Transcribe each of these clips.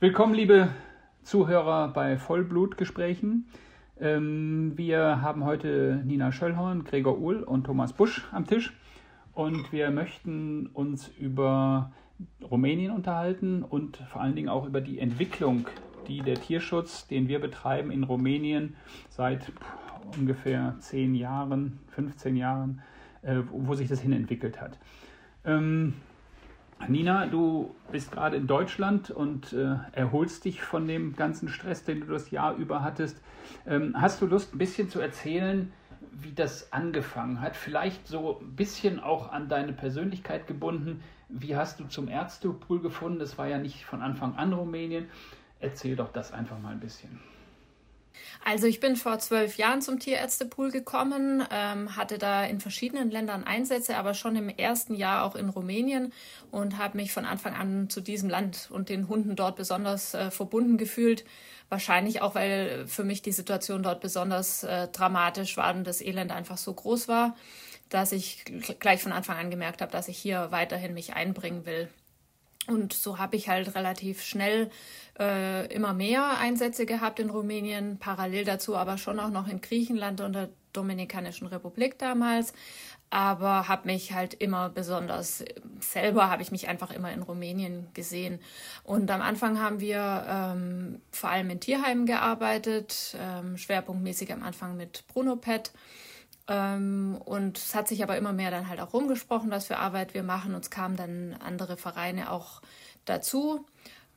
Willkommen, liebe Zuhörer bei Vollblutgesprächen. Ähm, wir haben heute Nina Schöllhorn, Gregor Uhl und Thomas Busch am Tisch und wir möchten uns über Rumänien unterhalten und vor allen Dingen auch über die Entwicklung, die der Tierschutz, den wir betreiben in Rumänien seit ungefähr 10 Jahren, 15 Jahren, äh, wo sich das hin entwickelt hat. Nina, du bist gerade in Deutschland und äh, erholst dich von dem ganzen Stress, den du das Jahr über hattest. Ähm, hast du Lust, ein bisschen zu erzählen, wie das angefangen hat? Vielleicht so ein bisschen auch an deine Persönlichkeit gebunden. Wie hast du zum Ärztepool gefunden? Das war ja nicht von Anfang an Rumänien. Erzähl doch das einfach mal ein bisschen. Also ich bin vor zwölf Jahren zum Tierärztepool gekommen, ähm, hatte da in verschiedenen Ländern Einsätze, aber schon im ersten Jahr auch in Rumänien und habe mich von Anfang an zu diesem Land und den Hunden dort besonders äh, verbunden gefühlt. Wahrscheinlich auch, weil für mich die Situation dort besonders äh, dramatisch war und das Elend einfach so groß war, dass ich gleich von Anfang an gemerkt habe, dass ich hier weiterhin mich einbringen will. Und so habe ich halt relativ schnell äh, immer mehr Einsätze gehabt in Rumänien, parallel dazu aber schon auch noch in Griechenland und der Dominikanischen Republik damals. Aber habe mich halt immer besonders selber, habe ich mich einfach immer in Rumänien gesehen. Und am Anfang haben wir ähm, vor allem in Tierheimen gearbeitet, ähm, schwerpunktmäßig am Anfang mit Brunopet. Ähm, und es hat sich aber immer mehr dann halt auch rumgesprochen, was für Arbeit wir machen. Und es kamen dann andere Vereine auch dazu.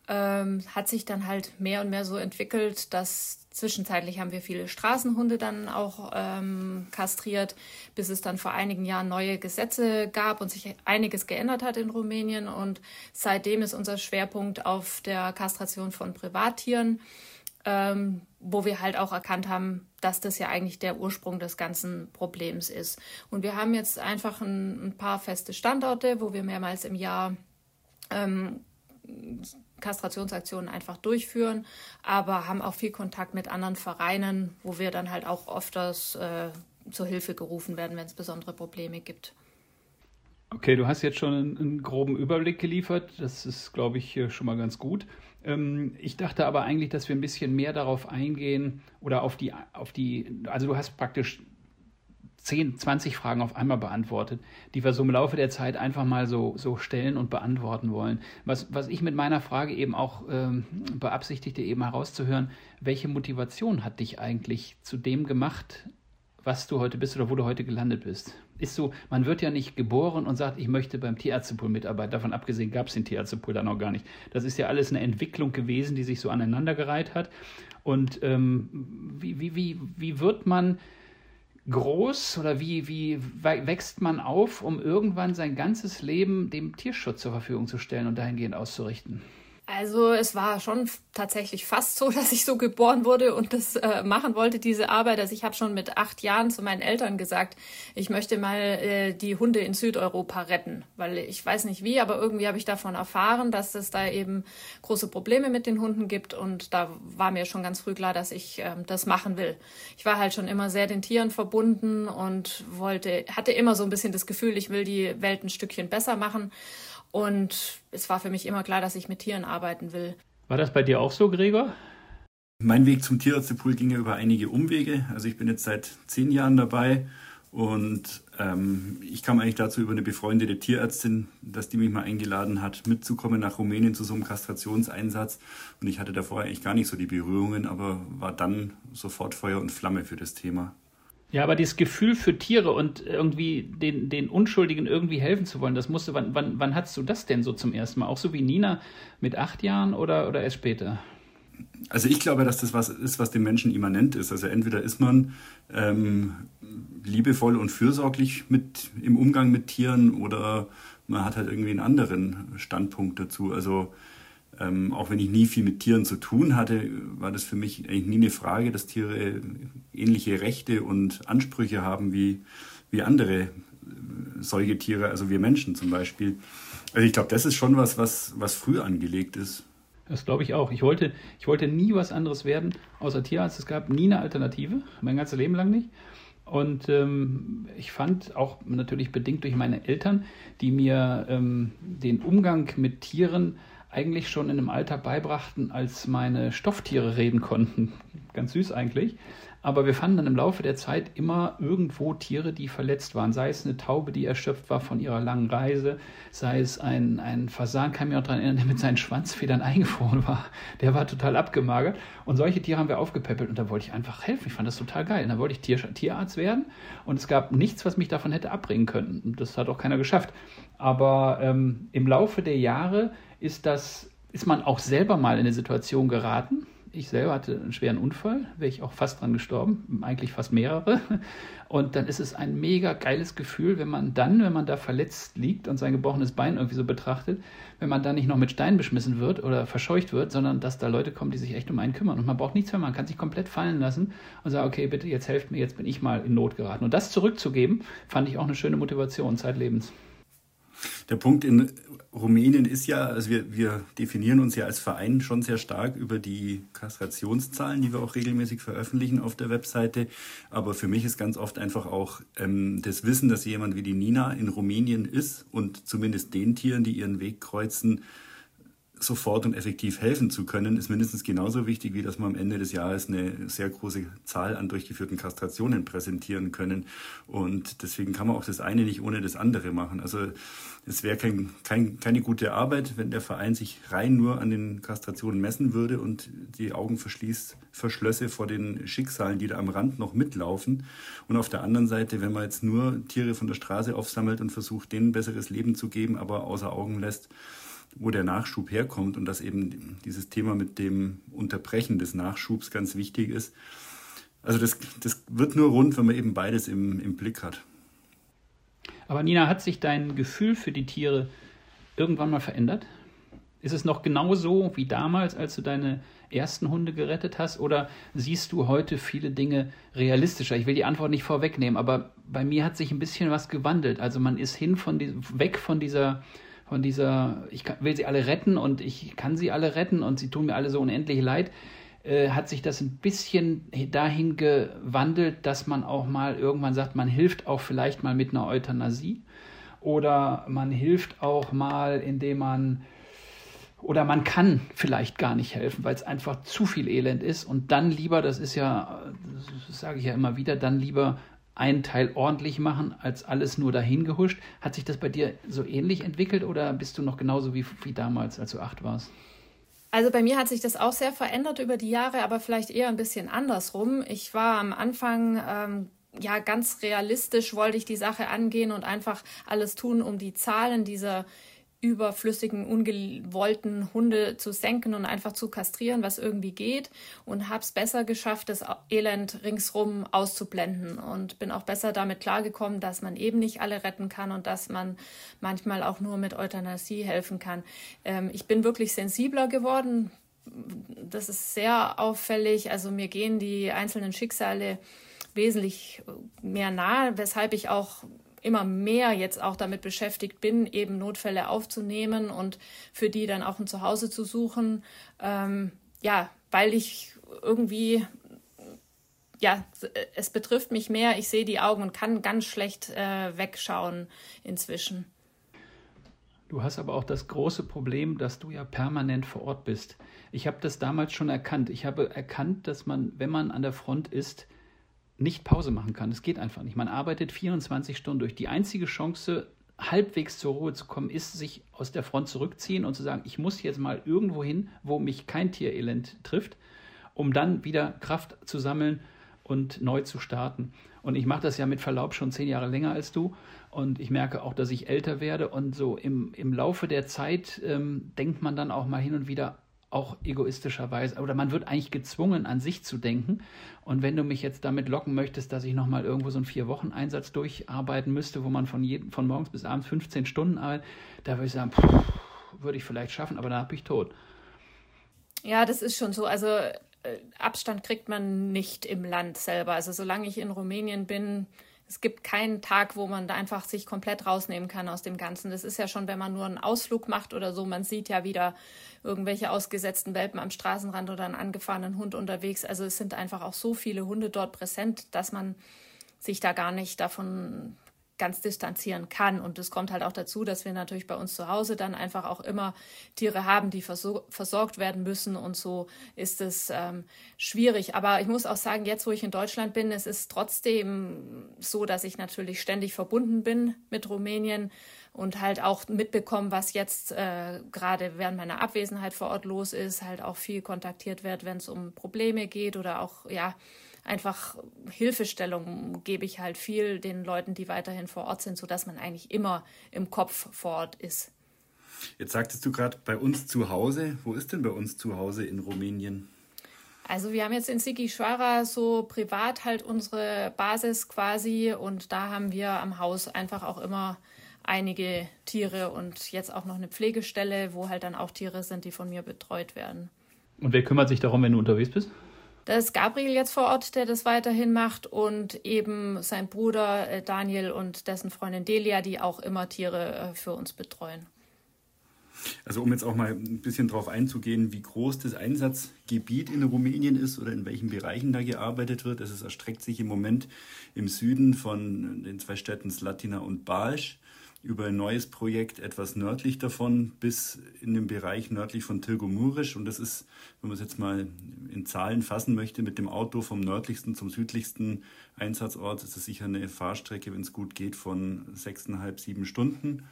Ähm, hat sich dann halt mehr und mehr so entwickelt, dass zwischenzeitlich haben wir viele Straßenhunde dann auch ähm, kastriert, bis es dann vor einigen Jahren neue Gesetze gab und sich einiges geändert hat in Rumänien. Und seitdem ist unser Schwerpunkt auf der Kastration von Privattieren ähm, wo wir halt auch erkannt haben, dass das ja eigentlich der Ursprung des ganzen Problems ist. Und wir haben jetzt einfach ein, ein paar feste Standorte, wo wir mehrmals im Jahr ähm, Kastrationsaktionen einfach durchführen, aber haben auch viel Kontakt mit anderen Vereinen, wo wir dann halt auch oft äh, zur Hilfe gerufen werden, wenn es besondere Probleme gibt. Okay, du hast jetzt schon einen, einen groben Überblick geliefert. Das ist, glaube ich, schon mal ganz gut. Ähm, ich dachte aber eigentlich, dass wir ein bisschen mehr darauf eingehen oder auf die, auf die, also du hast praktisch 10, 20 Fragen auf einmal beantwortet, die wir so im Laufe der Zeit einfach mal so, so stellen und beantworten wollen. Was, was ich mit meiner Frage eben auch ähm, beabsichtigte, eben herauszuhören, welche Motivation hat dich eigentlich zu dem gemacht, was du heute bist oder wo du heute gelandet bist? Ist so, man wird ja nicht geboren und sagt, ich möchte beim Tierärztepool mitarbeiten. Davon abgesehen gab es den Tierärztepool dann noch gar nicht. Das ist ja alles eine Entwicklung gewesen, die sich so aneinandergereiht hat. Und ähm, wie, wie, wie, wie wird man groß oder wie, wie wächst man auf, um irgendwann sein ganzes Leben dem Tierschutz zur Verfügung zu stellen und dahingehend auszurichten? Also es war schon tatsächlich fast so, dass ich so geboren wurde und das äh, machen wollte, diese Arbeit. Also ich habe schon mit acht Jahren zu meinen Eltern gesagt, ich möchte mal äh, die Hunde in Südeuropa retten, weil ich weiß nicht wie, aber irgendwie habe ich davon erfahren, dass es da eben große Probleme mit den Hunden gibt und da war mir schon ganz früh klar, dass ich äh, das machen will. Ich war halt schon immer sehr den Tieren verbunden und wollte, hatte immer so ein bisschen das Gefühl, ich will die Welt ein Stückchen besser machen und es war für mich immer klar, dass ich mit Tieren arbeiten will. War das bei dir auch so, Gregor? Mein Weg zum Tierärztepool ging ja über einige Umwege. Also ich bin jetzt seit zehn Jahren dabei und ähm, ich kam eigentlich dazu über eine befreundete Tierärztin, dass die mich mal eingeladen hat, mitzukommen nach Rumänien zu so einem Kastrationseinsatz. Und ich hatte davor eigentlich gar nicht so die Berührungen, aber war dann sofort Feuer und Flamme für das Thema. Ja, aber dieses Gefühl für Tiere und irgendwie den, den Unschuldigen irgendwie helfen zu wollen, das musste, wann, wann, wann hattest du das denn so zum ersten Mal? Auch so wie Nina mit acht Jahren oder, oder erst später? Also ich glaube, dass das was ist, was dem Menschen immanent ist. Also entweder ist man ähm, liebevoll und fürsorglich mit, im Umgang mit Tieren oder man hat halt irgendwie einen anderen Standpunkt dazu. Also ähm, auch wenn ich nie viel mit Tieren zu tun hatte, war das für mich eigentlich nie eine Frage, dass Tiere ähnliche Rechte und Ansprüche haben wie, wie andere äh, Säugetiere, also wir Menschen zum Beispiel. Also ich glaube, das ist schon was, was, was früh angelegt ist. Das glaube ich auch. Ich wollte, ich wollte nie was anderes werden außer Tierarzt. Es gab nie eine Alternative, mein ganzes Leben lang nicht. Und ähm, ich fand auch natürlich bedingt durch meine Eltern, die mir ähm, den Umgang mit Tieren eigentlich schon in einem Alter beibrachten, als meine Stofftiere reden konnten. Ganz süß eigentlich. Aber wir fanden dann im Laufe der Zeit immer irgendwo Tiere, die verletzt waren. Sei es eine Taube, die erschöpft war von ihrer langen Reise, sei es ein, ein Fasan, kann mich auch daran erinnern, der mit seinen Schwanzfedern eingefroren war. Der war total abgemagert. Und solche Tiere haben wir aufgepäppelt und da wollte ich einfach helfen. Ich fand das total geil. Und da wollte ich Tier, Tierarzt werden und es gab nichts, was mich davon hätte abbringen können. Und das hat auch keiner geschafft. Aber ähm, im Laufe der Jahre ist das, ist man auch selber mal in eine Situation geraten, ich selber hatte einen schweren Unfall, wäre ich auch fast dran gestorben, eigentlich fast mehrere. Und dann ist es ein mega geiles Gefühl, wenn man dann, wenn man da verletzt liegt und sein gebrochenes Bein irgendwie so betrachtet, wenn man da nicht noch mit Steinen beschmissen wird oder verscheucht wird, sondern dass da Leute kommen, die sich echt um einen kümmern. Und man braucht nichts mehr, man kann sich komplett fallen lassen und sagen, okay, bitte, jetzt helft mir, jetzt bin ich mal in Not geraten. Und das zurückzugeben, fand ich auch eine schöne Motivation zeitlebens. Der Punkt in Rumänien ist ja, also wir, wir definieren uns ja als Verein schon sehr stark über die Kastrationszahlen, die wir auch regelmäßig veröffentlichen auf der Webseite. Aber für mich ist ganz oft einfach auch ähm, das Wissen, dass jemand wie die Nina in Rumänien ist und zumindest den Tieren, die ihren Weg kreuzen, sofort und effektiv helfen zu können, ist mindestens genauso wichtig, wie dass wir am Ende des Jahres eine sehr große Zahl an durchgeführten Kastrationen präsentieren können. Und deswegen kann man auch das eine nicht ohne das andere machen. Also es wäre kein, kein, keine gute Arbeit, wenn der Verein sich rein nur an den Kastrationen messen würde und die Augen verschließt, verschlösse vor den Schicksalen, die da am Rand noch mitlaufen. Und auf der anderen Seite, wenn man jetzt nur Tiere von der Straße aufsammelt und versucht, denen ein besseres Leben zu geben, aber außer Augen lässt, wo der Nachschub herkommt und dass eben dieses Thema mit dem Unterbrechen des Nachschubs ganz wichtig ist. Also das, das wird nur rund, wenn man eben beides im, im Blick hat. Aber Nina, hat sich dein Gefühl für die Tiere irgendwann mal verändert? Ist es noch genauso wie damals, als du deine ersten Hunde gerettet hast? Oder siehst du heute viele Dinge realistischer? Ich will die Antwort nicht vorwegnehmen, aber bei mir hat sich ein bisschen was gewandelt. Also man ist hin von die, weg von dieser von dieser, ich will sie alle retten und ich kann sie alle retten und sie tun mir alle so unendlich leid, äh, hat sich das ein bisschen dahin gewandelt, dass man auch mal irgendwann sagt, man hilft auch vielleicht mal mit einer Euthanasie oder man hilft auch mal, indem man oder man kann vielleicht gar nicht helfen, weil es einfach zu viel Elend ist und dann lieber, das ist ja, sage ich ja immer wieder, dann lieber einen Teil ordentlich machen, als alles nur dahin gehuscht. Hat sich das bei dir so ähnlich entwickelt oder bist du noch genauso wie, wie damals, als du acht warst? Also bei mir hat sich das auch sehr verändert über die Jahre, aber vielleicht eher ein bisschen andersrum. Ich war am Anfang ähm, ja ganz realistisch, wollte ich die Sache angehen und einfach alles tun, um die Zahlen dieser überflüssigen, ungewollten Hunde zu senken und einfach zu kastrieren, was irgendwie geht. Und habe es besser geschafft, das Elend ringsrum auszublenden. Und bin auch besser damit klargekommen, dass man eben nicht alle retten kann und dass man manchmal auch nur mit Euthanasie helfen kann. Ähm, ich bin wirklich sensibler geworden. Das ist sehr auffällig. Also mir gehen die einzelnen Schicksale wesentlich mehr nahe, weshalb ich auch immer mehr jetzt auch damit beschäftigt bin, eben Notfälle aufzunehmen und für die dann auch ein Zuhause zu suchen. Ähm, ja, weil ich irgendwie, ja, es betrifft mich mehr. Ich sehe die Augen und kann ganz schlecht äh, wegschauen inzwischen. Du hast aber auch das große Problem, dass du ja permanent vor Ort bist. Ich habe das damals schon erkannt. Ich habe erkannt, dass man, wenn man an der Front ist, nicht Pause machen kann. Es geht einfach nicht. Man arbeitet 24 Stunden durch. Die einzige Chance, halbwegs zur Ruhe zu kommen, ist, sich aus der Front zurückziehen und zu sagen, ich muss jetzt mal irgendwo hin, wo mich kein Tierelend trifft, um dann wieder Kraft zu sammeln und neu zu starten. Und ich mache das ja mit Verlaub schon zehn Jahre länger als du. Und ich merke auch, dass ich älter werde. Und so im, im Laufe der Zeit ähm, denkt man dann auch mal hin und wieder, auch egoistischerweise, oder man wird eigentlich gezwungen, an sich zu denken. Und wenn du mich jetzt damit locken möchtest, dass ich nochmal irgendwo so einen Vier-Wochen-Einsatz durcharbeiten müsste, wo man von, jeden, von morgens bis abends 15 Stunden arbeitet, da würde ich sagen, pff, würde ich vielleicht schaffen, aber dann bin ich tot. Ja, das ist schon so. Also äh, Abstand kriegt man nicht im Land selber. Also solange ich in Rumänien bin, es gibt keinen Tag, wo man da einfach sich komplett rausnehmen kann aus dem Ganzen. Das ist ja schon, wenn man nur einen Ausflug macht oder so. Man sieht ja wieder irgendwelche ausgesetzten Welpen am Straßenrand oder einen angefahrenen Hund unterwegs. Also es sind einfach auch so viele Hunde dort präsent, dass man sich da gar nicht davon ganz distanzieren kann. Und es kommt halt auch dazu, dass wir natürlich bei uns zu Hause dann einfach auch immer Tiere haben, die versorgt werden müssen. Und so ist es ähm, schwierig. Aber ich muss auch sagen, jetzt, wo ich in Deutschland bin, es ist trotzdem so, dass ich natürlich ständig verbunden bin mit Rumänien und halt auch mitbekommen, was jetzt äh, gerade während meiner Abwesenheit vor Ort los ist, halt auch viel kontaktiert wird, wenn es um Probleme geht oder auch, ja, einfach Hilfestellung gebe ich halt viel den Leuten, die weiterhin vor Ort sind, sodass man eigentlich immer im Kopf vor Ort ist. Jetzt sagtest du gerade bei uns zu Hause. Wo ist denn bei uns zu Hause in Rumänien? Also wir haben jetzt in Sighișoara so privat halt unsere Basis quasi und da haben wir am Haus einfach auch immer einige Tiere und jetzt auch noch eine Pflegestelle, wo halt dann auch Tiere sind, die von mir betreut werden. Und wer kümmert sich darum, wenn du unterwegs bist? Da ist Gabriel jetzt vor Ort, der das weiterhin macht und eben sein Bruder äh, Daniel und dessen Freundin Delia, die auch immer Tiere äh, für uns betreuen. Also um jetzt auch mal ein bisschen darauf einzugehen, wie groß das Einsatzgebiet in Rumänien ist oder in welchen Bereichen da gearbeitet wird. Es erstreckt sich im Moment im Süden von den zwei Städten Slatina und Balsch über ein neues Projekt etwas nördlich davon bis in den Bereich nördlich von Tilgomurisch. Und das ist, wenn man es jetzt mal in Zahlen fassen möchte, mit dem Auto vom nördlichsten zum südlichsten Einsatzort ist es sicher eine Fahrstrecke, wenn es gut geht, von sechseinhalb, sieben Stunden.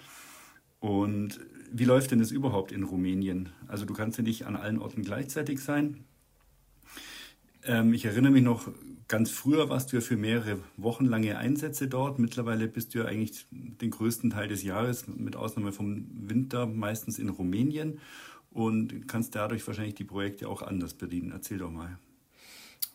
Und wie läuft denn das überhaupt in Rumänien? Also du kannst ja nicht an allen Orten gleichzeitig sein. Ähm, ich erinnere mich noch, ganz früher warst du ja für mehrere Wochen lange Einsätze dort. Mittlerweile bist du ja eigentlich den größten Teil des Jahres, mit Ausnahme vom Winter, meistens in Rumänien und kannst dadurch wahrscheinlich die Projekte auch anders bedienen. Erzähl doch mal.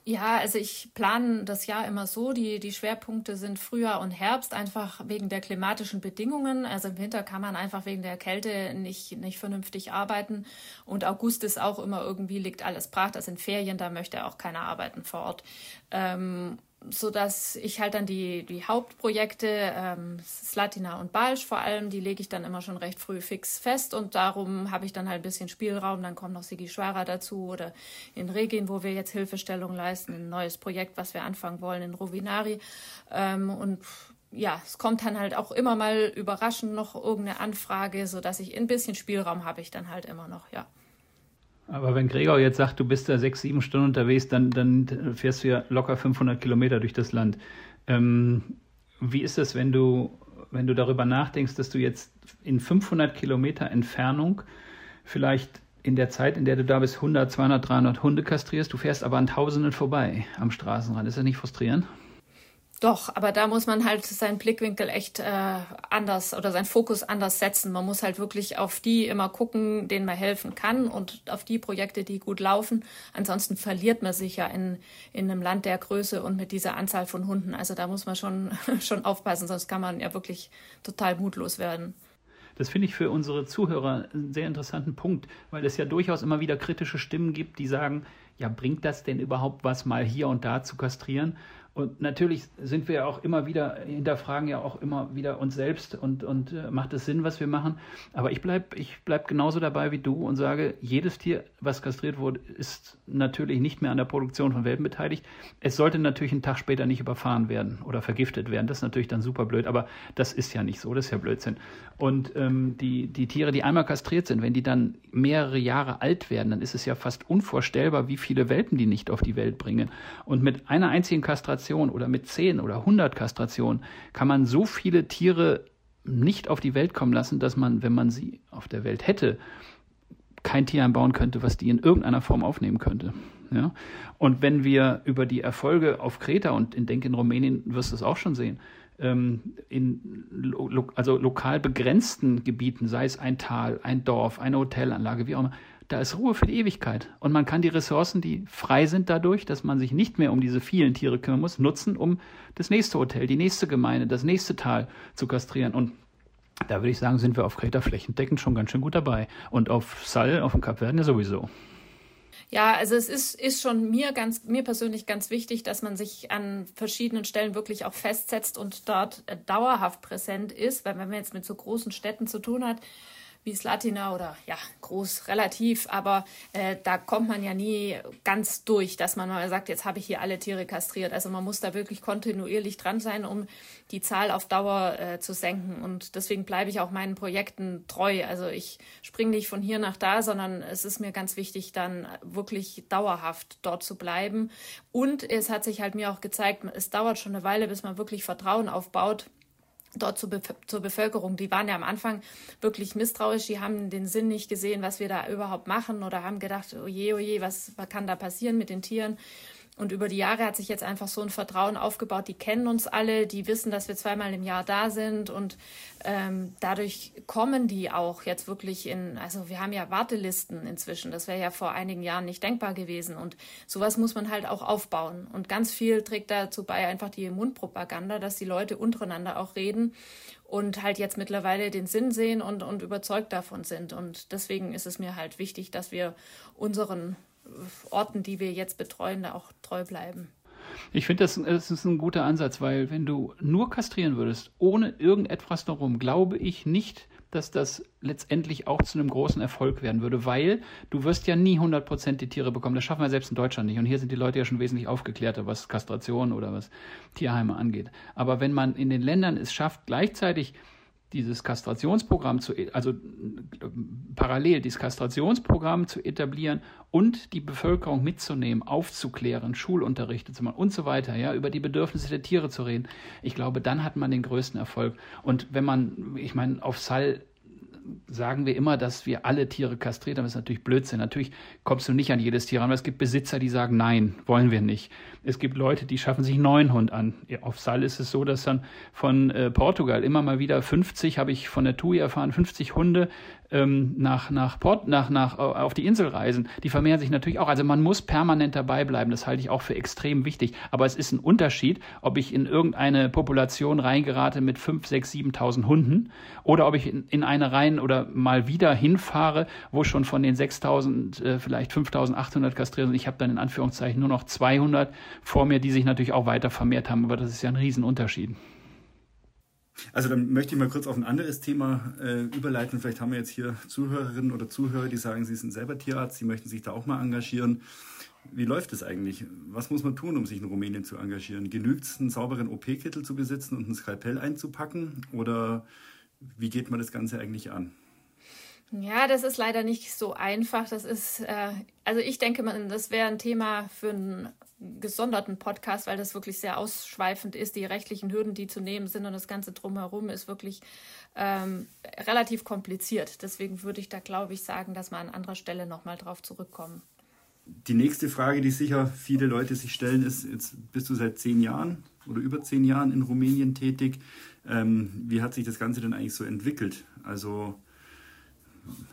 Ja, also ich plane das Jahr immer so. Die, die Schwerpunkte sind Frühjahr und Herbst, einfach wegen der klimatischen Bedingungen. Also im Winter kann man einfach wegen der Kälte nicht, nicht vernünftig arbeiten. Und August ist auch immer irgendwie, liegt alles brach. Das sind Ferien, da möchte auch keiner arbeiten vor Ort. Ähm, so dass ich halt dann die, die Hauptprojekte, ähm, Slatina und Balsch vor allem, die lege ich dann immer schon recht früh fix fest und darum habe ich dann halt ein bisschen Spielraum. Dann kommt noch Sigi Schwara dazu oder in Regin, wo wir jetzt Hilfestellung leisten, ein neues Projekt, was wir anfangen wollen in Rovinari. Ähm, und ja, es kommt dann halt auch immer mal überraschend noch irgendeine Anfrage, so dass ich ein bisschen Spielraum habe ich dann halt immer noch, ja. Aber wenn Gregor jetzt sagt, du bist da sechs, sieben Stunden unterwegs, dann, dann fährst du ja locker 500 Kilometer durch das Land. Ähm, wie ist es, wenn du, wenn du darüber nachdenkst, dass du jetzt in 500 Kilometer Entfernung vielleicht in der Zeit, in der du da bist, 100, 200, 300 Hunde kastrierst, du fährst aber an Tausenden vorbei am Straßenrand. Ist das nicht frustrierend? Doch, aber da muss man halt seinen Blickwinkel echt äh, anders oder seinen Fokus anders setzen. Man muss halt wirklich auf die immer gucken, denen man helfen kann und auf die Projekte, die gut laufen. Ansonsten verliert man sich ja in, in einem Land der Größe und mit dieser Anzahl von Hunden. Also da muss man schon, schon aufpassen, sonst kann man ja wirklich total mutlos werden. Das finde ich für unsere Zuhörer einen sehr interessanten Punkt, weil es ja durchaus immer wieder kritische Stimmen gibt, die sagen, ja, bringt das denn überhaupt was, mal hier und da zu kastrieren? Und natürlich sind wir ja auch immer wieder, hinterfragen ja auch immer wieder uns selbst und, und äh, macht es Sinn, was wir machen. Aber ich bleibe ich bleib genauso dabei wie du und sage, jedes Tier, was kastriert wurde, ist natürlich nicht mehr an der Produktion von Welpen beteiligt. Es sollte natürlich einen Tag später nicht überfahren werden oder vergiftet werden. Das ist natürlich dann super blöd, aber das ist ja nicht so, das ist ja Blödsinn. Und ähm, die, die Tiere, die einmal kastriert sind, wenn die dann mehrere Jahre alt werden, dann ist es ja fast unvorstellbar, wie viele Welpen die nicht auf die Welt bringen. Und mit einer einzigen Kastration Kastration oder mit 10 oder 100 Kastrationen kann man so viele Tiere nicht auf die Welt kommen lassen, dass man, wenn man sie auf der Welt hätte, kein Tier einbauen könnte, was die in irgendeiner Form aufnehmen könnte. Ja? Und wenn wir über die Erfolge auf Kreta und in denke in Rumänien wirst du es auch schon sehen, ähm, in lo also lokal begrenzten Gebieten, sei es ein Tal, ein Dorf, eine Hotelanlage, wie auch immer, da ist Ruhe für die Ewigkeit. Und man kann die Ressourcen, die frei sind dadurch, dass man sich nicht mehr um diese vielen Tiere kümmern muss, nutzen, um das nächste Hotel, die nächste Gemeinde, das nächste Tal zu kastrieren. Und da würde ich sagen, sind wir auf Kreta flächendeckend schon ganz schön gut dabei. Und auf Sal, auf dem Kap Verden ja sowieso. Ja, also es ist, ist schon mir ganz, mir persönlich ganz wichtig, dass man sich an verschiedenen Stellen wirklich auch festsetzt und dort dauerhaft präsent ist, weil wenn man jetzt mit so großen Städten zu tun hat, wie Slatina oder ja, groß relativ, aber äh, da kommt man ja nie ganz durch, dass man mal sagt, jetzt habe ich hier alle Tiere kastriert. Also man muss da wirklich kontinuierlich dran sein, um die Zahl auf Dauer äh, zu senken. Und deswegen bleibe ich auch meinen Projekten treu. Also ich springe nicht von hier nach da, sondern es ist mir ganz wichtig, dann wirklich dauerhaft dort zu bleiben. Und es hat sich halt mir auch gezeigt, es dauert schon eine Weile, bis man wirklich Vertrauen aufbaut dort zur, Be zur Bevölkerung. Die waren ja am Anfang wirklich misstrauisch, die haben den Sinn nicht gesehen, was wir da überhaupt machen oder haben gedacht, oje, oje, was, was kann da passieren mit den Tieren? Und über die Jahre hat sich jetzt einfach so ein Vertrauen aufgebaut. Die kennen uns alle, die wissen, dass wir zweimal im Jahr da sind und ähm, dadurch kommen die auch jetzt wirklich in, also wir haben ja Wartelisten inzwischen. Das wäre ja vor einigen Jahren nicht denkbar gewesen. Und sowas muss man halt auch aufbauen. Und ganz viel trägt dazu bei einfach die Mundpropaganda, dass die Leute untereinander auch reden und halt jetzt mittlerweile den Sinn sehen und, und überzeugt davon sind. Und deswegen ist es mir halt wichtig, dass wir unseren Orten, die wir jetzt betreuen, da auch treu bleiben. Ich finde, das, das, ist ein guter Ansatz, weil wenn du nur kastrieren würdest, ohne irgendetwas darum, glaube ich nicht, dass das letztendlich auch zu einem großen Erfolg werden würde, weil du wirst ja nie 100% die Tiere bekommen. Das schaffen wir selbst in Deutschland nicht. Und hier sind die Leute ja schon wesentlich aufgeklärter, was Kastration oder was Tierheime angeht. Aber wenn man in den Ländern es schafft, gleichzeitig dieses Kastrationsprogramm zu, also parallel dieses Kastrationsprogramm zu etablieren und die Bevölkerung mitzunehmen, aufzuklären, Schulunterrichte zu machen und so weiter, ja, über die Bedürfnisse der Tiere zu reden. Ich glaube, dann hat man den größten Erfolg. Und wenn man, ich meine, auf Sal sagen wir immer, dass wir alle Tiere kastriert haben. Das ist natürlich Blödsinn. Natürlich kommst du nicht an jedes Tier ran, aber es gibt Besitzer, die sagen, nein, wollen wir nicht. Es gibt Leute, die schaffen sich einen neuen Hund an. Auf Sal ist es so, dass dann von äh, Portugal immer mal wieder 50, habe ich von der TUI erfahren, 50 Hunde ähm, nach, nach, Port, nach, nach, auf die Insel reisen. Die vermehren sich natürlich auch. Also man muss permanent dabei bleiben. Das halte ich auch für extrem wichtig. Aber es ist ein Unterschied, ob ich in irgendeine Population reingerate mit 5, 6, 7.000 Hunden oder ob ich in, in eine rein oder mal wieder hinfahre, wo schon von den 6.000 äh, vielleicht 5.800 kastriert sind. Ich habe dann in Anführungszeichen nur noch 200 vor mir, die sich natürlich auch weiter vermehrt haben. Aber das ist ja ein Riesenunterschied. Also dann möchte ich mal kurz auf ein anderes Thema äh, überleiten. Vielleicht haben wir jetzt hier Zuhörerinnen oder Zuhörer, die sagen, sie sind selber Tierarzt, sie möchten sich da auch mal engagieren. Wie läuft es eigentlich? Was muss man tun, um sich in Rumänien zu engagieren? Genügt es, einen sauberen OP-Kittel zu besitzen und ein Skalpell einzupacken? Oder wie geht man das Ganze eigentlich an? Ja, das ist leider nicht so einfach. Das ist, äh, also ich denke, das wäre ein Thema für einen gesonderten Podcast, weil das wirklich sehr ausschweifend ist. Die rechtlichen Hürden, die zu nehmen sind und das Ganze drumherum ist wirklich ähm, relativ kompliziert. Deswegen würde ich da, glaube ich, sagen, dass wir an anderer Stelle nochmal drauf zurückkommen. Die nächste Frage, die sicher viele Leute sich stellen, ist, jetzt bist du seit zehn Jahren oder über zehn Jahren in Rumänien tätig. Ähm, wie hat sich das Ganze denn eigentlich so entwickelt? Also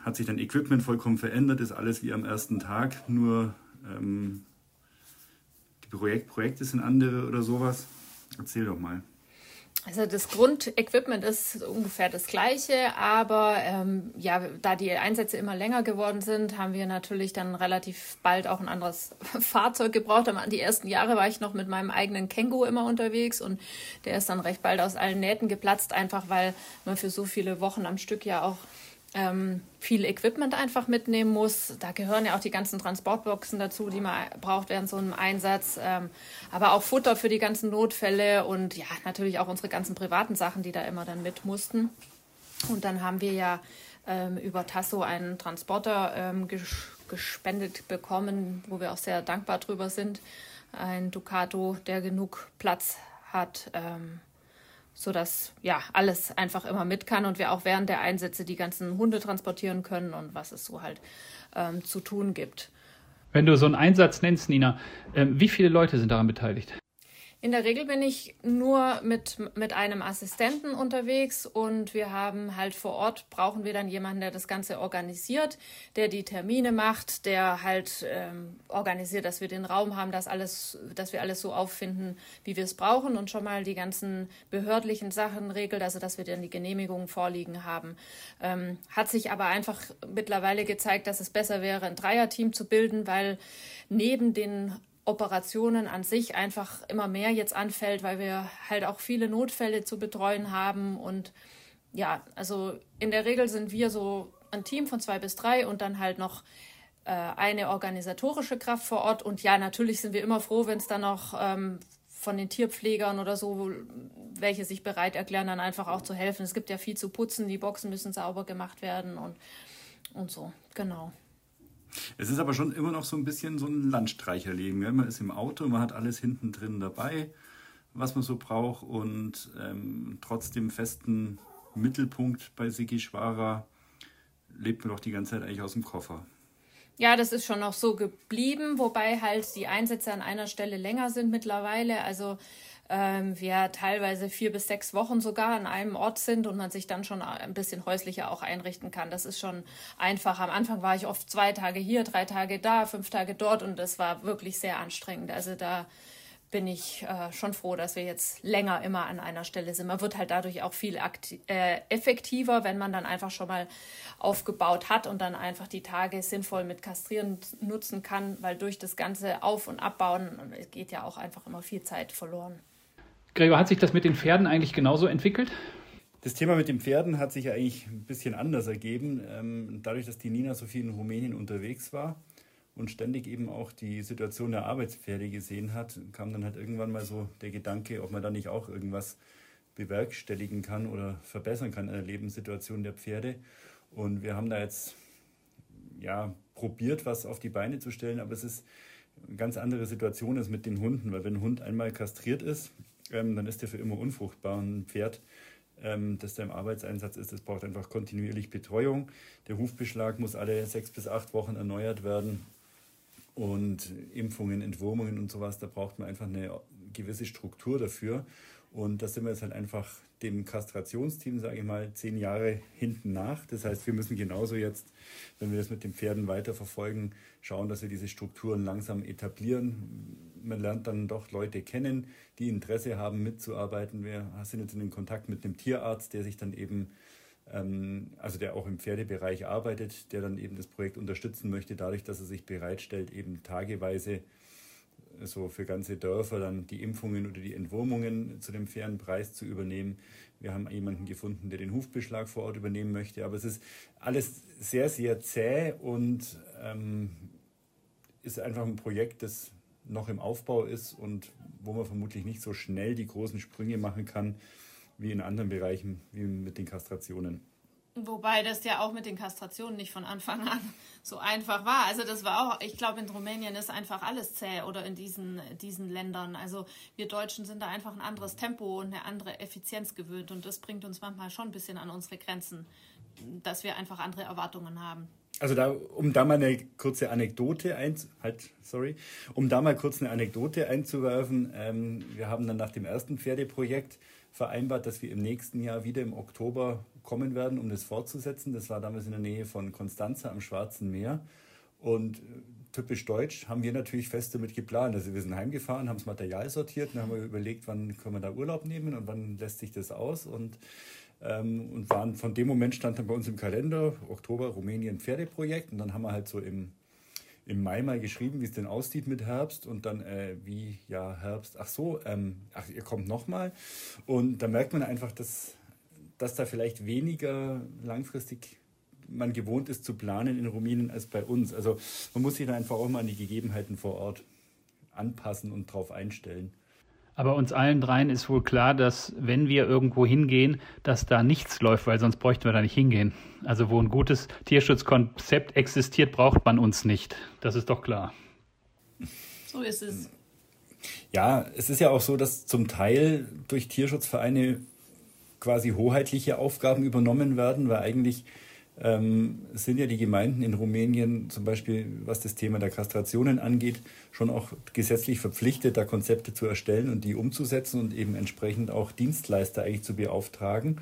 hat sich dein Equipment vollkommen verändert? Ist alles wie am ersten Tag? Nur ähm, die Projekt, Projekte sind andere oder sowas? Erzähl doch mal. Also das Grundequipment ist ungefähr das gleiche, aber ähm, ja, da die Einsätze immer länger geworden sind, haben wir natürlich dann relativ bald auch ein anderes Fahrzeug gebraucht. Die ersten Jahre war ich noch mit meinem eigenen Känguru immer unterwegs und der ist dann recht bald aus allen Nähten geplatzt, einfach weil man für so viele Wochen am Stück ja auch ähm, viel Equipment einfach mitnehmen muss. Da gehören ja auch die ganzen Transportboxen dazu, die man braucht während so einem Einsatz. Ähm, aber auch Futter für die ganzen Notfälle und ja, natürlich auch unsere ganzen privaten Sachen, die da immer dann mit mussten. Und dann haben wir ja ähm, über Tasso einen Transporter ähm, gespendet bekommen, wo wir auch sehr dankbar drüber sind. Ein Ducato, der genug Platz hat. Ähm, sodass ja alles einfach immer mit kann und wir auch während der Einsätze die ganzen Hunde transportieren können und was es so halt ähm, zu tun gibt. Wenn du so einen Einsatz nennst, Nina, äh, wie viele Leute sind daran beteiligt? In der Regel bin ich nur mit, mit einem Assistenten unterwegs und wir haben halt vor Ort, brauchen wir dann jemanden, der das Ganze organisiert, der die Termine macht, der halt ähm, organisiert, dass wir den Raum haben, dass, alles, dass wir alles so auffinden, wie wir es brauchen und schon mal die ganzen behördlichen Sachen regelt, also dass wir dann die Genehmigungen vorliegen haben. Ähm, hat sich aber einfach mittlerweile gezeigt, dass es besser wäre, ein Dreierteam zu bilden, weil neben den Operationen an sich einfach immer mehr jetzt anfällt, weil wir halt auch viele Notfälle zu betreuen haben. Und ja, also in der Regel sind wir so ein Team von zwei bis drei und dann halt noch äh, eine organisatorische Kraft vor Ort. Und ja, natürlich sind wir immer froh, wenn es dann noch ähm, von den Tierpflegern oder so, welche sich bereit erklären, dann einfach auch zu helfen. Es gibt ja viel zu putzen, die Boxen müssen sauber gemacht werden und, und so, genau. Es ist aber schon immer noch so ein bisschen so ein Landstreicherleben. Ja? Man ist im Auto, man hat alles hinten drin dabei, was man so braucht und ähm, trotzdem festen Mittelpunkt bei Sigi Schwara lebt man doch die ganze Zeit eigentlich aus dem Koffer. Ja, das ist schon noch so geblieben, wobei halt die Einsätze an einer Stelle länger sind mittlerweile. Also ähm, wir teilweise vier bis sechs Wochen sogar an einem Ort sind und man sich dann schon ein bisschen häuslicher auch einrichten kann. Das ist schon einfach. Am Anfang war ich oft zwei Tage hier, drei Tage da, fünf Tage dort und das war wirklich sehr anstrengend. Also da bin ich äh, schon froh, dass wir jetzt länger immer an einer Stelle sind. Man wird halt dadurch auch viel äh, effektiver, wenn man dann einfach schon mal aufgebaut hat und dann einfach die Tage sinnvoll mit Kastrieren nutzen kann, weil durch das ganze Auf- und Abbauen geht ja auch einfach immer viel Zeit verloren. Gregor, hat sich das mit den Pferden eigentlich genauso entwickelt? Das Thema mit den Pferden hat sich eigentlich ein bisschen anders ergeben. Ähm, dadurch, dass die Nina so viel in Rumänien unterwegs war, und ständig eben auch die Situation der Arbeitspferde gesehen hat, kam dann halt irgendwann mal so der Gedanke, ob man da nicht auch irgendwas bewerkstelligen kann oder verbessern kann in der Lebenssituation der Pferde. Und wir haben da jetzt ja probiert, was auf die Beine zu stellen, aber es ist eine ganz andere Situation als mit den Hunden, weil wenn ein Hund einmal kastriert ist, ähm, dann ist der für immer unfruchtbar. Und ein Pferd, ähm, das da im Arbeitseinsatz ist, das braucht einfach kontinuierlich Betreuung. Der Hufbeschlag muss alle sechs bis acht Wochen erneuert werden und Impfungen, Entwurmungen und sowas, da braucht man einfach eine gewisse Struktur dafür. Und da sind wir jetzt halt einfach dem Kastrationsteam, sage ich mal, zehn Jahre hinten nach. Das heißt, wir müssen genauso jetzt, wenn wir das mit den Pferden weiterverfolgen, schauen, dass wir diese Strukturen langsam etablieren. Man lernt dann doch Leute kennen, die Interesse haben, mitzuarbeiten. Wir sind jetzt in Kontakt mit einem Tierarzt, der sich dann eben also der auch im Pferdebereich arbeitet, der dann eben das Projekt unterstützen möchte, dadurch, dass er sich bereitstellt, eben tageweise so für ganze Dörfer dann die Impfungen oder die Entwurmungen zu dem fairen Preis zu übernehmen. Wir haben jemanden gefunden, der den Hufbeschlag vor Ort übernehmen möchte. Aber es ist alles sehr, sehr zäh und ähm, ist einfach ein Projekt, das noch im Aufbau ist und wo man vermutlich nicht so schnell die großen Sprünge machen kann, wie in anderen Bereichen, wie mit den Kastrationen. Wobei das ja auch mit den Kastrationen nicht von Anfang an so einfach war. Also das war auch, ich glaube, in Rumänien ist einfach alles zäh oder in diesen, diesen Ländern. Also wir Deutschen sind da einfach ein anderes Tempo und eine andere Effizienz gewöhnt und das bringt uns manchmal schon ein bisschen an unsere Grenzen, dass wir einfach andere Erwartungen haben. Also da, um da mal eine kurze Anekdote ein, halt, sorry, um da mal kurz eine Anekdote einzuwerfen. Ähm, wir haben dann nach dem ersten Pferdeprojekt vereinbart, dass wir im nächsten Jahr wieder im Oktober kommen werden, um das fortzusetzen. Das war damals in der Nähe von Konstanza am Schwarzen Meer. Und äh, typisch deutsch haben wir natürlich fest damit geplant. Also wir sind heimgefahren, haben das Material sortiert und haben überlegt, wann können wir da Urlaub nehmen und wann lässt sich das aus. Und, ähm, und waren von dem Moment stand dann bei uns im Kalender Oktober Rumänien Pferdeprojekt. Und dann haben wir halt so im im Mai mal geschrieben, wie es denn aussieht mit Herbst und dann äh, wie ja Herbst. Ach so, ähm, ach ihr kommt noch mal und da merkt man einfach, dass dass da vielleicht weniger langfristig man gewohnt ist zu planen in Rumänien als bei uns. Also man muss sich da einfach auch mal an die Gegebenheiten vor Ort anpassen und drauf einstellen. Aber uns allen dreien ist wohl klar, dass wenn wir irgendwo hingehen, dass da nichts läuft, weil sonst bräuchten wir da nicht hingehen. Also wo ein gutes Tierschutzkonzept existiert, braucht man uns nicht. Das ist doch klar. So ist es. Ja, es ist ja auch so, dass zum Teil durch Tierschutzvereine quasi hoheitliche Aufgaben übernommen werden, weil eigentlich ähm, sind ja die Gemeinden in Rumänien zum Beispiel, was das Thema der Kastrationen angeht, schon auch gesetzlich verpflichtet, da Konzepte zu erstellen und die umzusetzen und eben entsprechend auch Dienstleister eigentlich zu beauftragen,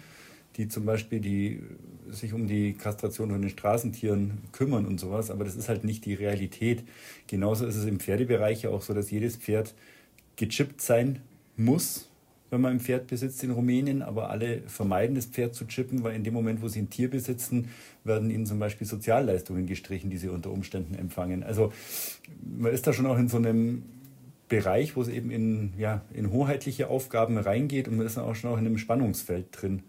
die zum Beispiel die, sich um die Kastration von den Straßentieren kümmern und sowas. Aber das ist halt nicht die Realität. Genauso ist es im Pferdebereich ja auch so, dass jedes Pferd gechippt sein muss wenn man ein Pferd besitzt in Rumänien, aber alle vermeiden das Pferd zu chippen, weil in dem Moment, wo sie ein Tier besitzen, werden ihnen zum Beispiel Sozialleistungen gestrichen, die sie unter Umständen empfangen. Also man ist da schon auch in so einem Bereich, wo es eben in, ja, in hoheitliche Aufgaben reingeht und man ist auch schon auch in einem Spannungsfeld drin.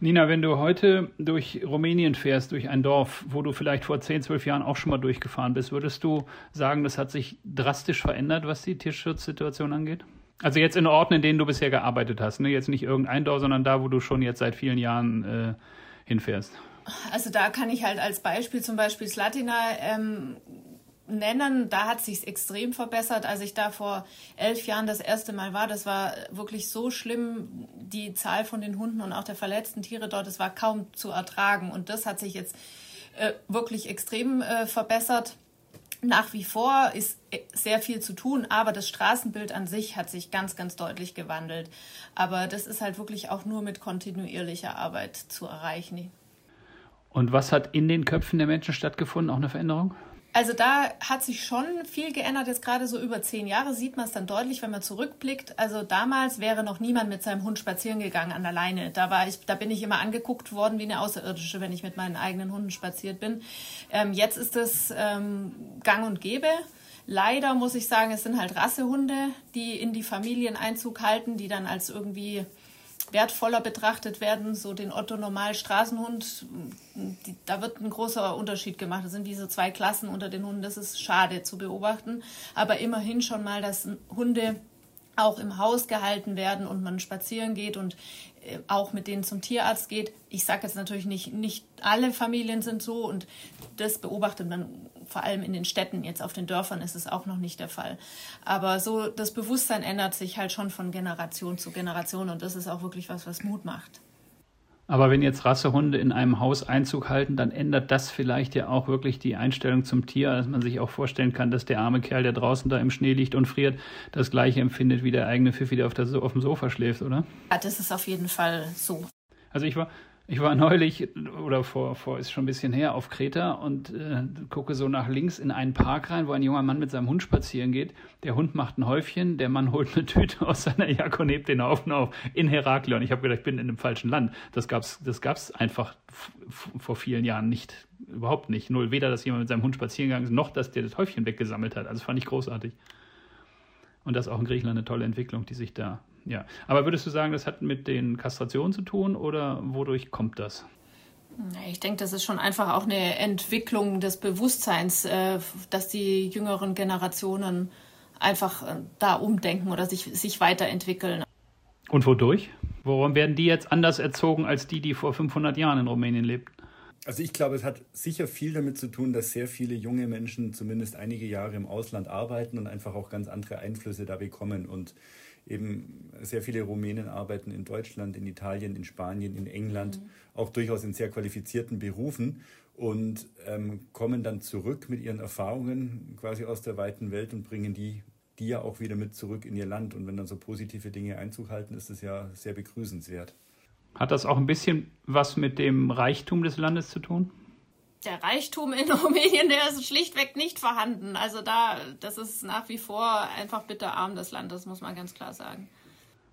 Nina, wenn du heute durch Rumänien fährst, durch ein Dorf, wo du vielleicht vor 10, 12 Jahren auch schon mal durchgefahren bist, würdest du sagen, das hat sich drastisch verändert, was die Tierschutzsituation angeht? Also jetzt in Orten, in denen du bisher gearbeitet hast, ne? jetzt nicht irgendein Dorf, sondern da, wo du schon jetzt seit vielen Jahren äh, hinfährst. Also da kann ich halt als Beispiel zum Beispiel Slatina ähm, nennen. Da hat sich extrem verbessert. Als ich da vor elf Jahren das erste Mal war, das war wirklich so schlimm. Die Zahl von den Hunden und auch der verletzten Tiere dort, das war kaum zu ertragen. Und das hat sich jetzt äh, wirklich extrem äh, verbessert. Nach wie vor ist äh, sehr viel zu tun, aber das Straßenbild an sich hat sich ganz, ganz deutlich gewandelt. Aber das ist halt wirklich auch nur mit kontinuierlicher Arbeit zu erreichen. Und was hat in den Köpfen der Menschen stattgefunden? Auch eine Veränderung? Also da hat sich schon viel geändert. Jetzt gerade so über zehn Jahre sieht man es dann deutlich, wenn man zurückblickt. Also damals wäre noch niemand mit seinem Hund spazieren gegangen an der Leine. Da war ich, da bin ich immer angeguckt worden wie eine Außerirdische, wenn ich mit meinen eigenen Hunden spaziert bin. Ähm, jetzt ist es ähm, Gang und Gäbe. Leider muss ich sagen, es sind halt Rassehunde, die in die Familien Einzug halten, die dann als irgendwie wertvoller betrachtet werden. So den Otto Normal Straßenhund, die, da wird ein großer Unterschied gemacht. Das sind diese zwei Klassen unter den Hunden. Das ist schade zu beobachten. Aber immerhin schon mal, dass Hunde auch im Haus gehalten werden und man spazieren geht und auch mit denen zum Tierarzt geht. Ich sage jetzt natürlich nicht, nicht alle Familien sind so und das beobachtet man vor allem in den Städten, jetzt auf den Dörfern ist es auch noch nicht der Fall. Aber so das Bewusstsein ändert sich halt schon von Generation zu Generation und das ist auch wirklich was, was Mut macht. Aber wenn jetzt Rassehunde in einem Haus Einzug halten, dann ändert das vielleicht ja auch wirklich die Einstellung zum Tier, dass man sich auch vorstellen kann, dass der arme Kerl, der draußen da im Schnee liegt und friert, das gleiche empfindet wie der eigene Pfiffi, der auf, der, auf dem Sofa schläft, oder? Ja, das ist auf jeden Fall so. Also ich war, ich war neulich oder vor, vor ist schon ein bisschen her auf Kreta und äh, gucke so nach links in einen Park rein, wo ein junger Mann mit seinem Hund spazieren geht. Der Hund macht ein Häufchen, der Mann holt eine Tüte aus seiner Jacke und hebt den Haufen auf in Heraklion. Ich habe gedacht, ich bin in einem falschen Land. Das gab's, das gab's einfach vor vielen Jahren nicht, überhaupt nicht. Null. Weder, dass jemand mit seinem Hund spazieren gegangen ist, noch, dass der das Häufchen weggesammelt hat. Also fand ich großartig. Und das ist auch in Griechenland eine tolle Entwicklung, die sich da ja. Aber würdest du sagen, das hat mit den Kastrationen zu tun oder wodurch kommt das? Ich denke, das ist schon einfach auch eine Entwicklung des Bewusstseins, äh, dass die jüngeren Generationen einfach äh, da umdenken oder sich, sich weiterentwickeln. Und wodurch? Warum werden die jetzt anders erzogen als die, die vor 500 Jahren in Rumänien lebten? Also ich glaube, es hat sicher viel damit zu tun, dass sehr viele junge Menschen zumindest einige Jahre im Ausland arbeiten und einfach auch ganz andere Einflüsse da bekommen. Und eben sehr viele Rumänen arbeiten in Deutschland, in Italien, in Spanien, in England, mhm. auch durchaus in sehr qualifizierten Berufen und ähm, kommen dann zurück mit ihren Erfahrungen quasi aus der weiten Welt und bringen die, die ja auch wieder mit zurück in ihr Land. Und wenn dann so positive Dinge Einzug halten, ist das ja sehr begrüßenswert. Hat das auch ein bisschen was mit dem Reichtum des Landes zu tun? Der Reichtum in Rumänien, der ist schlichtweg nicht vorhanden. Also da, das ist nach wie vor einfach bitterarm, das Land, das muss man ganz klar sagen.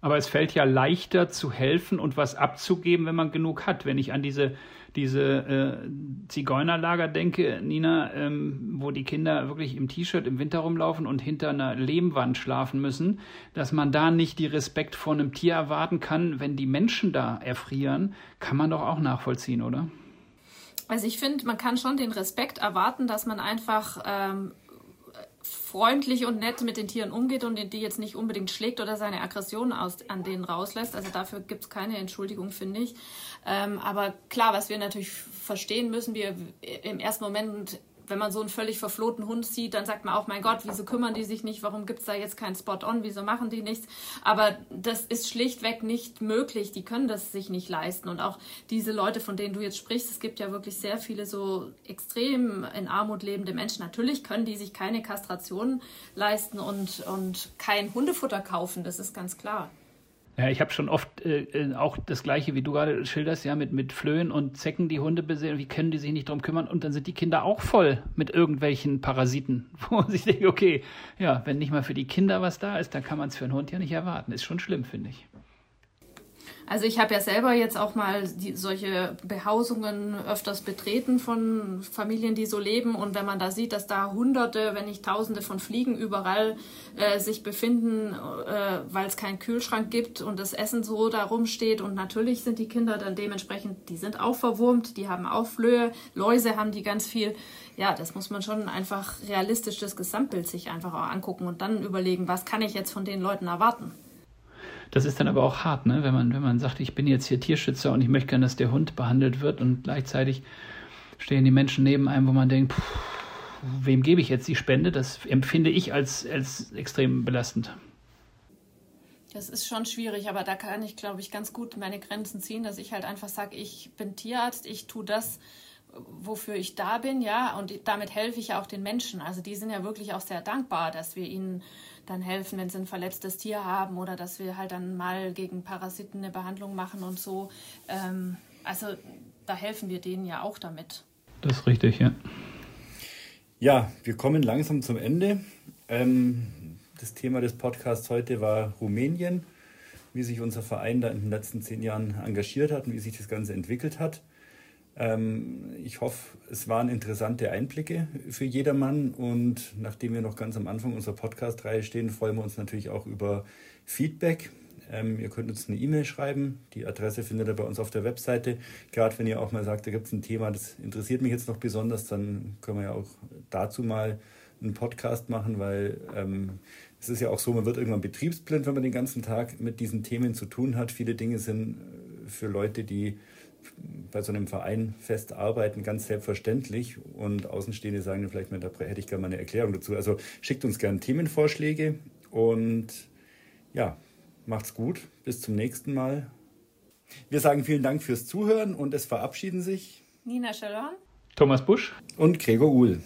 Aber es fällt ja leichter zu helfen und was abzugeben, wenn man genug hat. Wenn ich an diese, diese äh, Zigeunerlager denke, Nina, ähm, wo die Kinder wirklich im T-Shirt im Winter rumlaufen und hinter einer Lehmwand schlafen müssen, dass man da nicht die Respekt vor einem Tier erwarten kann, wenn die Menschen da erfrieren, kann man doch auch nachvollziehen, oder? Also ich finde, man kann schon den Respekt erwarten, dass man einfach ähm, freundlich und nett mit den Tieren umgeht und die jetzt nicht unbedingt schlägt oder seine Aggression aus, an denen rauslässt. Also dafür gibt es keine Entschuldigung, finde ich. Ähm, aber klar, was wir natürlich verstehen müssen, wir im ersten Moment wenn man so einen völlig verflohten Hund sieht, dann sagt man auch, mein Gott, wieso kümmern die sich nicht? Warum gibt es da jetzt keinen Spot-on? Wieso machen die nichts? Aber das ist schlichtweg nicht möglich. Die können das sich nicht leisten. Und auch diese Leute, von denen du jetzt sprichst, es gibt ja wirklich sehr viele so extrem in Armut lebende Menschen. Natürlich können die sich keine Kastration leisten und, und kein Hundefutter kaufen. Das ist ganz klar. Ja, ich habe schon oft äh, äh, auch das Gleiche, wie du gerade schilderst, ja, mit, mit Flöhen und Zecken die Hunde besehen. Wie können die sich nicht darum kümmern? Und dann sind die Kinder auch voll mit irgendwelchen Parasiten, wo man sich denkt, okay, ja, wenn nicht mal für die Kinder was da ist, dann kann man es für einen Hund ja nicht erwarten. Ist schon schlimm, finde ich. Also ich habe ja selber jetzt auch mal die, solche Behausungen öfters betreten von Familien, die so leben. Und wenn man da sieht, dass da Hunderte, wenn nicht Tausende von Fliegen überall äh, sich befinden, äh, weil es keinen Kühlschrank gibt und das Essen so da rumsteht. Und natürlich sind die Kinder dann dementsprechend, die sind auch verwurmt, die haben auch Flöhe, Läuse haben die ganz viel. Ja, das muss man schon einfach realistisch das Gesamtbild sich einfach auch angucken und dann überlegen, was kann ich jetzt von den Leuten erwarten. Das ist dann aber auch hart, ne? wenn, man, wenn man sagt, ich bin jetzt hier Tierschützer und ich möchte gerne, dass der Hund behandelt wird und gleichzeitig stehen die Menschen neben einem, wo man denkt, pff, wem gebe ich jetzt die Spende? Das empfinde ich als, als extrem belastend. Das ist schon schwierig, aber da kann ich, glaube ich, ganz gut meine Grenzen ziehen, dass ich halt einfach sage, ich bin Tierarzt, ich tue das, wofür ich da bin, ja, und damit helfe ich ja auch den Menschen. Also die sind ja wirklich auch sehr dankbar, dass wir ihnen dann helfen, wenn sie ein verletztes Tier haben oder dass wir halt dann mal gegen Parasiten eine Behandlung machen und so. Ähm, also da helfen wir denen ja auch damit. Das ist richtig, ja. Ja, wir kommen langsam zum Ende. Ähm, das Thema des Podcasts heute war Rumänien, wie sich unser Verein da in den letzten zehn Jahren engagiert hat und wie sich das Ganze entwickelt hat. Ähm, ich hoffe, es waren interessante Einblicke für jedermann und nachdem wir noch ganz am Anfang unserer Podcast-Reihe stehen, freuen wir uns natürlich auch über Feedback. Ähm, ihr könnt uns eine E-Mail schreiben. Die Adresse findet ihr bei uns auf der Webseite. Gerade wenn ihr auch mal sagt, da gibt es ein Thema, das interessiert mich jetzt noch besonders, dann können wir ja auch dazu mal einen Podcast machen, weil ähm, es ist ja auch so, man wird irgendwann betriebsblind, wenn man den ganzen Tag mit diesen Themen zu tun hat. Viele Dinge sind äh, für Leute, die bei so einem Verein fest arbeiten, ganz selbstverständlich. Und Außenstehende sagen vielleicht mal, da hätte ich gerne mal eine Erklärung dazu. Also schickt uns gerne Themenvorschläge und ja, macht's gut. Bis zum nächsten Mal. Wir sagen vielen Dank fürs Zuhören und es verabschieden sich Nina Schallorn, Thomas Busch und Gregor Uhl.